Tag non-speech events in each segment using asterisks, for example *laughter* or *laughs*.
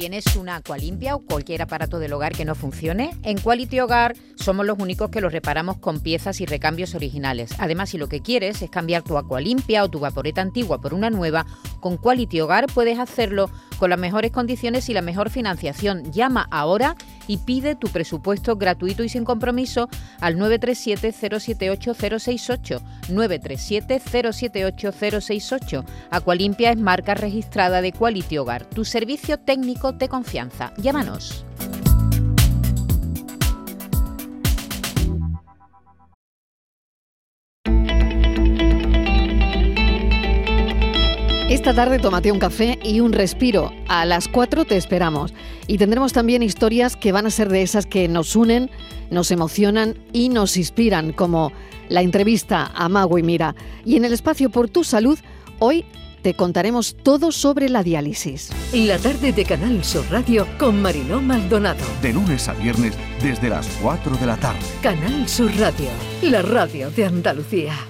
¿Tienes una agua limpia o cualquier aparato del hogar que no funcione? En Quality Hogar somos los únicos que los reparamos con piezas y recambios originales. Además, si lo que quieres es cambiar tu agua limpia o tu vaporeta antigua por una nueva, con Quality Hogar puedes hacerlo con las mejores condiciones y la mejor financiación. Llama ahora y pide tu presupuesto gratuito y sin compromiso al 937-078-068. 937-078-068. Aqualimpia es marca registrada de Quality Hogar, tu servicio técnico de confianza. Llámanos. Esta tarde tómate un café y un respiro. A las 4 te esperamos. Y tendremos también historias que van a ser de esas que nos unen, nos emocionan y nos inspiran, como la entrevista a Mago y Mira. Y en el espacio Por tu Salud, hoy te contaremos todo sobre la diálisis. La tarde de Canal Sur Radio con Mariló Maldonado. De lunes a viernes desde las 4 de la tarde. Canal Sur Radio, la radio de Andalucía.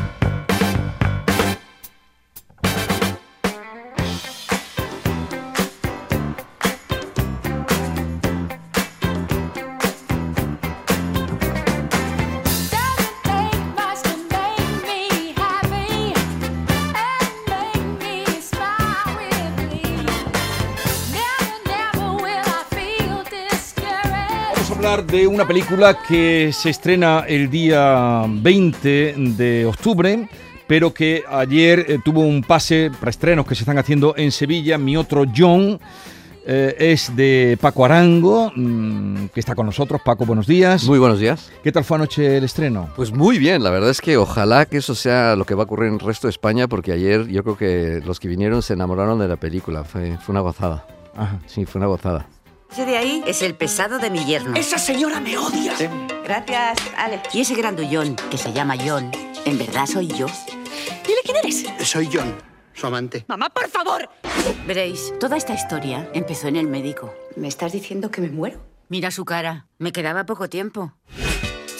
Hablar de una película que se estrena el día 20 de octubre, pero que ayer eh, tuvo un pase para estrenos que se están haciendo en Sevilla. Mi otro John eh, es de Paco Arango, mm, que está con nosotros. Paco, buenos días. Muy buenos días. ¿Qué tal fue anoche el estreno? Pues muy bien, la verdad es que ojalá que eso sea lo que va a ocurrir en el resto de España, porque ayer yo creo que los que vinieron se enamoraron de la película. Fue, fue una gozada. Ajá. Sí, fue una gozada. Ese de ahí es el pesado de mi yerno. Esa señora me odia. Gracias, Ale. Y ese grandullón, que se llama John, en verdad soy yo. Dile quién eres. Soy John, su amante. Mamá, por favor. Veréis, toda esta historia empezó en el médico. ¿Me estás diciendo que me muero? Mira su cara. Me quedaba poco tiempo.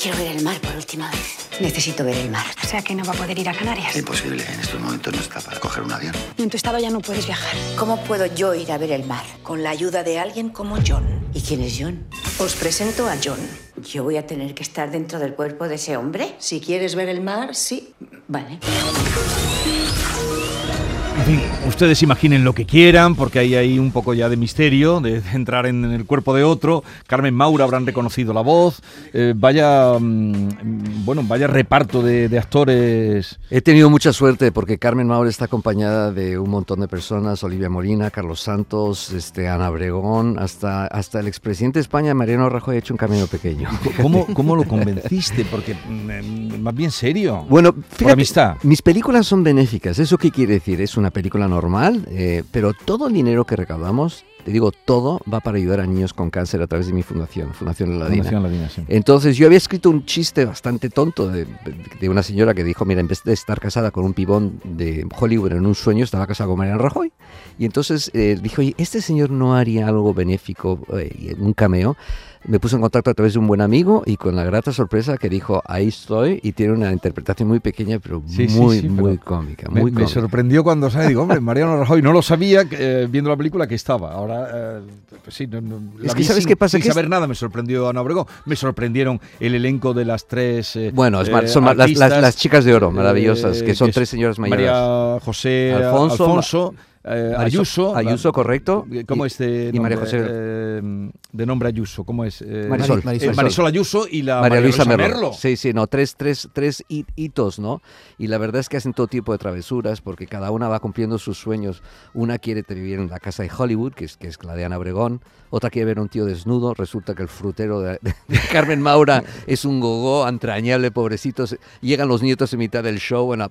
Quiero ver el mar por última vez. Necesito ver el mar. O sea que no va a poder ir a Canarias. Imposible, en estos momentos no está para coger un avión. En tu estado ya no puedes viajar. ¿Cómo puedo yo ir a ver el mar? Con la ayuda de alguien como John. ¿Y quién es John? Os presento a John. ¿Yo voy a tener que estar dentro del cuerpo de ese hombre? Si quieres ver el mar, sí. Vale. En ustedes imaginen lo que quieran, porque hay ahí un poco ya de misterio, de entrar en, el cuerpo de otro. Carmen Maura habrán reconocido la voz. Eh, vaya, mm, bueno, vaya reparto de, de, actores. He tenido mucha suerte porque Carmen Maura está acompañada de un montón de personas: Olivia Molina, Carlos Santos, este, Ana Bregón, hasta, hasta el expresidente de España, Mariano Rajoy, ha hecho un camino pequeño. *laughs* ¿Cómo, *laughs* cómo lo convenciste? Porque mm, más bien serio. Bueno, fíjate, Por amistad. Mis películas son benéficas. ¿Eso qué quiere decir? Es una película normal, eh, pero todo el dinero que recaudamos, te digo, todo va para ayudar a niños con cáncer a través de mi fundación, Fundación Ladina. Fundación Ladina sí. Entonces yo había escrito un chiste bastante tonto de, de, una señora que dijo, mira, en vez de estar casada con un pibón de Hollywood en un sueño, estaba casada con Mariano Rajoy. Y entonces eh, dijo, oye, este señor no haría algo benéfico, eh, un cameo me puso en contacto a través de un buen amigo y con la grata sorpresa que dijo, ahí estoy, y tiene una interpretación muy pequeña, pero sí, muy, sí, sí, muy pero cómica. Me, muy me cómica. sorprendió cuando sale, digo, hombre, *laughs* Mariano Rajoy, no lo sabía eh, viendo la película que estaba. Ahora, eh, pues sí, no, no, Es que ¿sabes sin, qué pasa? sin Que es- saber nada, me sorprendió Ana Obregón, me sorprendieron el elenco de las tres eh, Bueno, es mar- son las, las- artistas, las chicas de oro, maravillosas, que son es tres señoras mayores. María José Alfonso, Alfonso, eh, Marisol- Ayuso. Ayuso, correcto. ¿Cómo Y- es de y María nombre? José- Eh, de nombre Ayuso, ¿cómo es? Eh, Marisol. eh, Marisol. Ayuso y la María Luisa Merlo. Merlo. Sí, sí, no, tres, tres, tres hi- hitos, ¿no? Y la verdad es que hacen todo tipo de travesuras porque cada una va cumpliendo sus sueños. Una quiere vivir en la casa de Hollywood, que es, que es la de Ana Obregón. Otra quiere ver a un tío desnudo. Resulta que el frutero de, de Carmen Maura es un gogó entrañable, pobrecitos. Llegan los nietos en mitad del show. Bueno,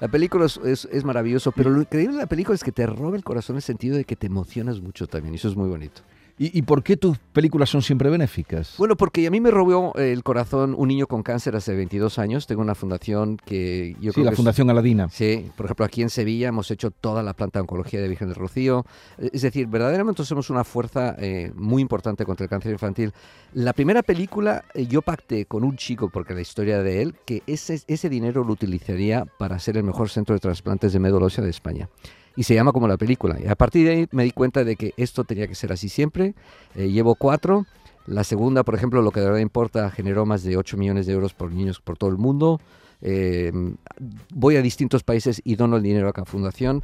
la película es, es, maravilloso, pero lo increíble de la película es que te roba el corazón en el sentido de que te emocionas mucho también. Y eso es muy bonito. ¿Y, y por qué tus películas son siempre benéficas? Bueno, porque a mí me robó el corazón un niño con cáncer hace 22 años. Tengo una fundación que yo sí, creo la que es- Fundación Aladina. Sí, por ejemplo, aquí en Sevilla hemos hecho toda la planta de oncología de Virgen del Rocío. Es decir, verdaderamente somos una fuerza eh, muy importante contra el cáncer infantil. La primera película, eh, yo pacté con un chico, porque la historia de él, que ese, ese dinero lo utilizaría para ser el mejor centro de trasplantes de médula ósea de España. Y se llama como la película. Y a partir de ahí me di cuenta de que esto tenía que ser así siempre. Eh, llevo cuatro. La segunda, por ejemplo, lo que de verdad importa, generó más de 8 millones de euros por niños por todo el mundo. Eh, voy a distintos países y dono el dinero a cada fundación.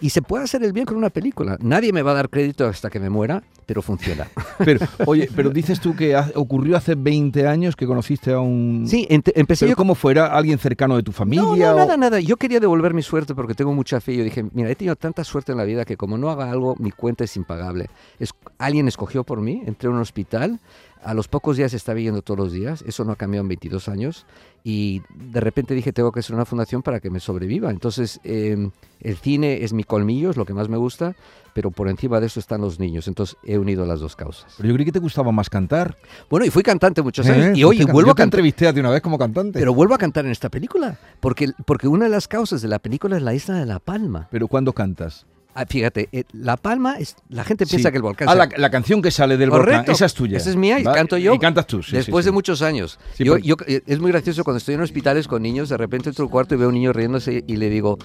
Y se puede hacer el bien con una película. Nadie me va a dar crédito hasta que me muera, pero funciona. *laughs* Pero, oye, pero dices tú que ha- ocurrió hace 20 años que conociste a un... Sí, empecé Pero yo ¿Cómo fuera? ¿Alguien cercano de tu familia? No, no, o- nada, nada. Yo quería devolver mi suerte porque tengo mucha fe. Yo dije, mira, he tenido tanta suerte en la vida que como no haga algo, mi cuenta es impagable. Es, alguien escogió por mí, entré a un hospital, a los pocos días estaba yendo todos los días, eso no ha cambiado en 22 años, y de repente dije, tengo que hacer una fundación para que me sobreviva. Entonces, eh, el cine es mi colmillo, es lo que más me gusta, pero por encima de eso están los niños. Entonces, he unido las dos causas. Pero yo creí que te gustaba más cantar. Bueno, y fui cantante muchos ¿Eh? años, y Fuiste oye, can- vuelvo yo a cantar. entrevisté a ti una vez como cantante. Pero vuelvo a cantar en esta película, porque, porque una de las causas de la película es la isla de La Palma. Pero ¿cuándo cantas? Ah, fíjate, eh, La Palma, es, la gente Sí. piensa que el volcán... Ah, la, la canción que sale del volcán, Correcto. esa es tuya. Esa es mía y ¿va? canto yo. Y cantas tú, sí, Después sí, de muchos años. Yo- yo- eh, es muy gracioso cuando estoy en hospitales con niños, de repente entro al cuarto y veo a un niño riéndose y le digo,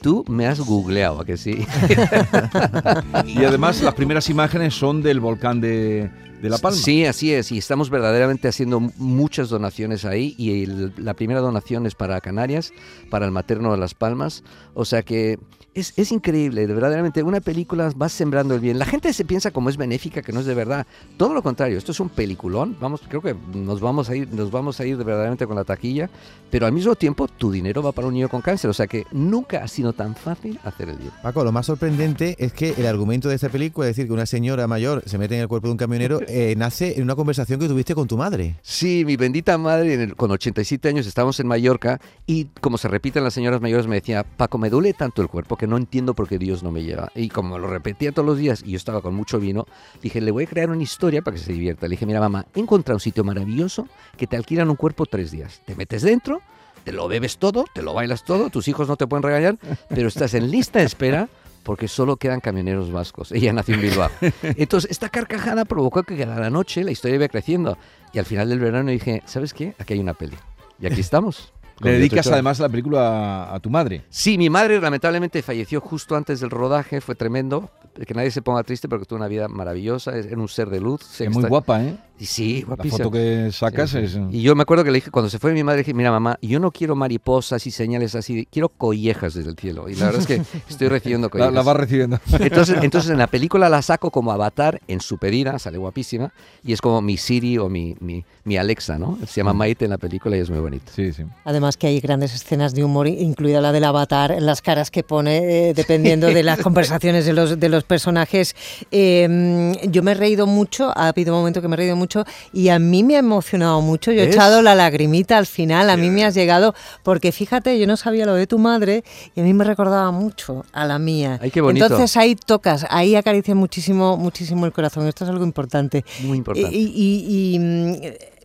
tú me has googleado, ¿a que sí? *laughs* Y además las primeras imágenes son del volcán de, de La Palma. Sí, así es. Y estamos verdaderamente haciendo muchas donaciones ahí. Y el- la primera donación es para Canarias, para el materno de Las Palmas. O sea que es, es increíble, de verdaderamente una película va sembrando el bien. La gente se piensa como es benéfica, que no es de verdad. Todo lo contrario, esto es un peliculón. Vamos, creo que nos vamos a ir, nos vamos a ir de verdaderamente con la taquilla. Pero al mismo tiempo, tu dinero va para un niño con cáncer. O sea que nunca ha sido tan fácil hacer el bien. Paco, lo más sorprendente es que el argumento de esta película, es decir, que una señora mayor se mete en el cuerpo de un camionero, *laughs* eh, nace en una conversación que tuviste con tu madre. Sí, mi bendita madre, en el- con 87 años estábamos en Mallorca y como se repiten las señoras mayores me decía, Paco, me duele tanto el cuerpo que no entiendo por qué Dios no me lleva. Y como lo repetía todos los días y yo estaba con mucho vino, dije, le voy a crear una historia para que se divierta. Le dije, mira mamá, he encontrado un sitio maravilloso que te alquilan un cuerpo tres días. Te metes dentro, te lo bebes todo, te lo bailas todo, tus hijos no te pueden regañar, pero estás en lista de espera porque solo quedan camioneros vascos. Ella nació en Bilbao. Entonces, esta carcajada provocó que cada la noche la historia iba creciendo. Y al final del verano dije, ¿sabes qué? Aquí hay una peli. Y aquí estamos. Le dedicas 18 años. además la película a, a tu madre. Sí, mi madre lamentablemente falleció justo antes del rodaje, fue tremendo. Que nadie se ponga triste porque tuvo una vida maravillosa, es- era un ser de luz. Es muy está- guapa, ¿eh? Y sí, La guapísima. foto que sacas Sí, sí. es... Y yo me acuerdo que le dije, cuando se fue mi madre, dije, mira mamá, yo no quiero mariposas y señales así, quiero collejas desde el cielo. Y la verdad es que *laughs* estoy recibiendo La, collejas. la vas recibiendo. Entonces, *laughs* entonces en la película la saco como avatar en su pedida, sale guapísima, y es como mi Siri o mi, mi, mi Alexa, ¿no? Se llama Maite en la película y es muy bonito. Sí, sí. Además que hay grandes escenas de humor, incluida la del avatar, las caras que pone eh, dependiendo de las *laughs* conversaciones de los, de los personajes. Eh, yo me he reído mucho, ha habido un momento que me he reído mucho y a mí me ha emocionado mucho. Yo he echado la lagrimita al final, a mí me has llegado, porque fíjate, yo no sabía lo de tu madre y a mí me recordaba mucho a la mía. Ay, qué bonito. Entonces ahí tocas, ahí acaricias muchísimo, muchísimo el corazón. Esto es algo importante. Muy importante. Y, y- y, mm,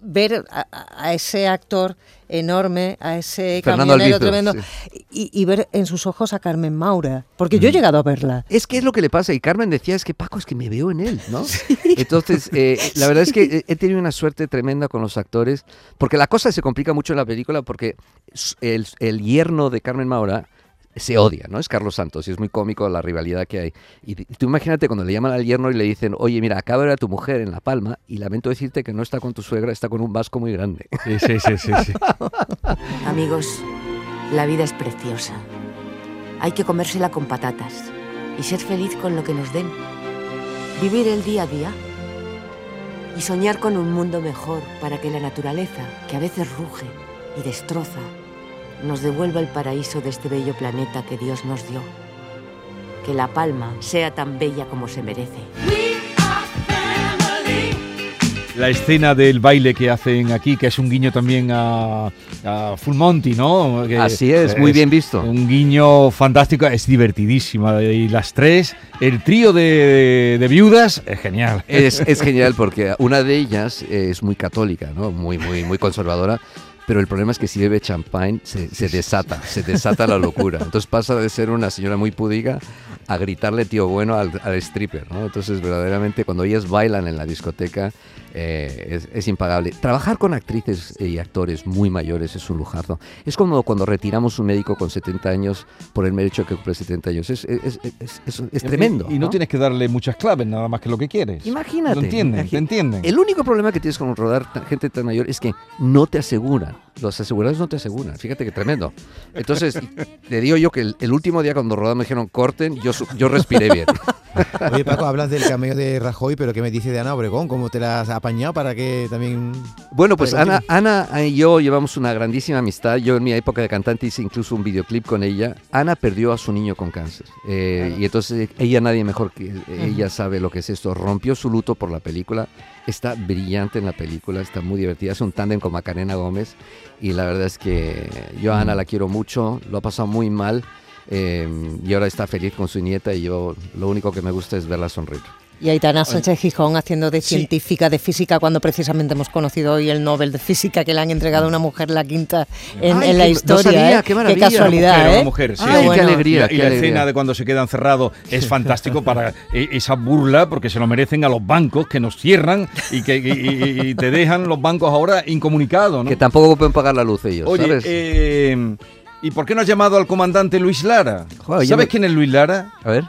ver a, a ese actor enorme, a ese Fernando camionero tremendo, sí. y, y ver en sus ojos a Carmen Maura. Porque yo he llegado a verla. Es que es lo que le pasa. Y Carmen decía, es que Paco, es que me veo en él, ¿no? *laughs* Entonces, eh, la verdad es que he- tenido una suerte tremenda con los actores, porque la cosa se complica mucho en la película porque el, el yerno de Carmen Maura se odia, ¿no? Es Carlos Santos y es muy cómico la rivalidad que hay. Y tú imagínate cuando le llaman al yerno y le dicen, oye, mira, acaba de ver a tu mujer en La Palma y lamento decirte que no está con tu suegra, está con un vasco muy grande. Sí, sí, sí, sí, sí. *laughs* Amigos, la vida es preciosa. Hay que comérsela con patatas y ser feliz con lo que nos den. Vivir el día a día y soñar con un mundo mejor para que la naturaleza, que a veces ruge y destroza, nos devuelva el paraíso de este bello planeta que Dios nos dio. Que La Palma sea tan bella como se merece. la escena del baile que hacen aquí, que es un guiño también a, a Full Monty, ¿no? Que Así es, muy bien visto. Un guiño fantástico, es divertidísima. Y las tres, el trío de, de viudas, es genial. Es, es genial porque una de ellas es muy católica, ¿no? Muy, muy, muy conservadora. Pero el problema es que si bebe champagne se, se desata, se desata la locura. Entonces pasa de ser una señora muy pudica a gritarle tío bueno al, al stripper, ¿no? Entonces verdaderamente cuando ellas bailan en la discoteca eh, es, es impagable. Trabajar con actrices y actores muy mayores es un lujazo. Es como cuando retiramos un médico con 70 años por el hecho que cumple 70 años. Es, es, es, tremendo. Y, y no, tienes que darle muchas claves, nada más que lo que quieres. Imagínate. ¿Lo entienden? imagi- ¿Te entienden? El único problema que tienes con rodar gente tan mayor es que no te aseguran. Los asegurados no te aseguran. Fíjate que tremendo. Entonces, te digo yo que el, el último día cuando rodamos me dijeron corten, yo, yo respiré bien. *laughs* Oye, Paco, hablas del cameo de Rajoy, pero ¿qué me dices de Ana Obregón? ¿Cómo te la has apañado para que también... Bueno, pues Ana. Ana y yo llevamos una grandísima amistad. Yo en mi época de cantante hice incluso un videoclip con ella. Ana perdió a su niño con cáncer. Eh, Y entonces ella, nadie mejor que ella sabe lo que es esto. Rompió su luto por la película. Está brillante en la película, está muy divertida. Es un tándem con Macarena Gómez. Y la verdad es que yo a Ana la quiero mucho. Lo ha pasado muy mal. eh, y ahora está feliz con su nieta. Y yo lo único que me gusta es verla sonreír. Y Aitana Sánchez Gijón haciendo de científica de física cuando precisamente hemos conocido hoy el Nobel de Física que le han entregado a una mujer la quinta en, Ay, en la qué- no historia. sabía, ¿eh? qué maravilla. casualidad, Una mujer, ¿eh? una mujer, sí. Ay, qué alegría, Y la, y qué la alegría. escena de cuando se quedan cerrados es fantástico para eh, esa burla, porque se lo merecen a los bancos que nos cierran y que y- y- y te dejan los bancos ahora incomunicados. ¿no? Que tampoco pueden pagar la luz ellos, Oye, ¿sabes? eh, ¿y por qué no has llamado al comandante Luis Lara? Joder, ¿Sabes me- quién es Luis Lara? A ver.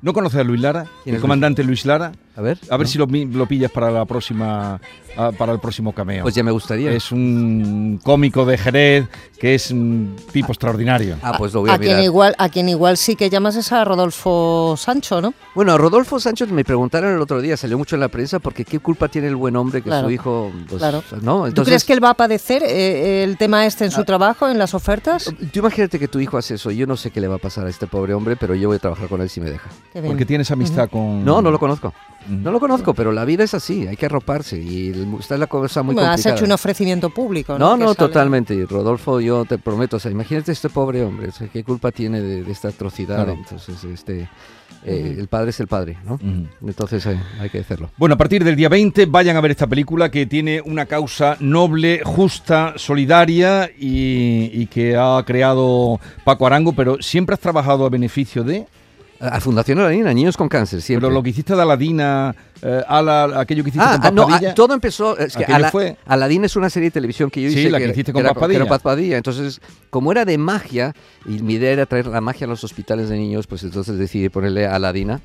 ¿No conoces a Luis Lara? ¿Quién El comandante Luis Lara. A ver. A ver ¿no? si lo, pillas para la próxima ah, para el próximo cameo. Pues ya me gustaría. Es un cómico de Jerez que es un tipo extraordinario. Ah, pues lo voy a, A quien, igual, a quien igual sí que llamas es a Rodolfo Sancho, ¿no? Bueno, a Rodolfo Sánchez me preguntaron el otro día, salió mucho en la prensa, porque qué culpa tiene el buen hombre que Claro, su hijo, pues, claro. ¿no? ¿Tú crees que él va a padecer eh, el tema este en su trabajo, en las ofertas? Tú imagínate que tu hijo hace eso, yo no sé qué le va a pasar a este pobre hombre, pero yo voy a trabajar con él si me deja. Qué bien. Porque tienes amistad con... No, no lo conozco. No lo conozco, pero la vida es así, hay que arroparse y está la cosa muy Bueno, has complicada. hecho un ofrecimiento público, No, ¿no? no, totalmente. Rodolfo, yo te prometo, o sea, imagínate este pobre hombre, o sea, qué culpa tiene de, de esta atrocidad. Claro. Entonces, este, eh, el padre es el padre, ¿no? Entonces eh, hay que hacerlo. Bueno, a partir del día 20 vayan a ver esta película que tiene una causa noble, justa, solidaria y, y que ha creado Paco Arango, pero siempre has trabajado a beneficio de... A Fundación Aladina, niños con cáncer, siempre. Pero lo que hiciste de Aladina, eh, Ala- aquello que hiciste Ah, con ah, no, Paz Padilla, ah, todo empezó. Es que Ala- fue- Aladín es una serie de televisión que yo Sí, hice. la que era- hiciste con era, Paz Padilla. que era Paz Padilla. Entonces, como era de magia, y mi idea era traer la magia a los hospitales de niños, pues entonces decidí ponerle Aladina.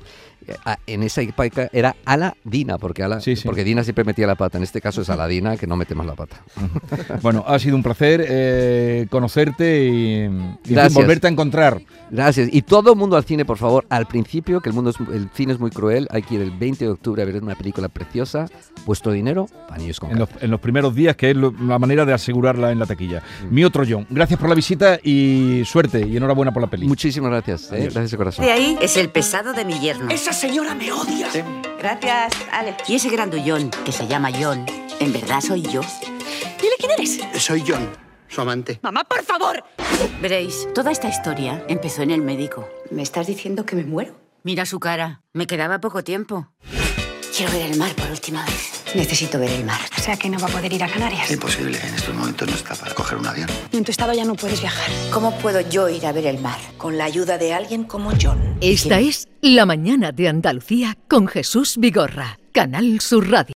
Eh, ah, En esa época era Aladina, porque, Ala, Sí, sí. porque Dina siempre metía la pata. En este caso es Aladina, que no mete más la pata. *laughs* Bueno, ha sido un placer eh, conocerte y, y, volverte a encontrar. Gracias. Y todo el mundo al cine, por favor. Al principio, que el mundo es, el cine es muy cruel, hay que ir el 20 de octubre a ver una película preciosa. Vuestro dinero niños con En los, en los primeros días, que es lo- la manera de asegurarla en la taquilla. Mm. Mi otro John, gracias por la visita y suerte y enhorabuena por la peli. Muchísimas gracias. eh. Gracias de corazón. De ahí es el pesado de mi yerno. Esa señora me odia. Gracias, Ale. Y ese grandullón, que se llama John, ¿en verdad soy yo? Dile quién eres. Soy John, su amante. Mamá, por favor. Veréis, toda esta historia empezó en el médico. ¿Me estás diciendo que me muero? Mira su cara. Me quedaba poco tiempo. Quiero ver el mar por última vez. Necesito ver el mar. O sea que no va a poder ir a Canarias. Imposible, en estos momentos no está para coger un avión. Y en tu estado ya no puedes viajar. ¿Cómo puedo yo ir a ver el mar? Con la ayuda de alguien como John. Esta es La mañana de Andalucía con Jesús Vigorra, Canal Sur Radio.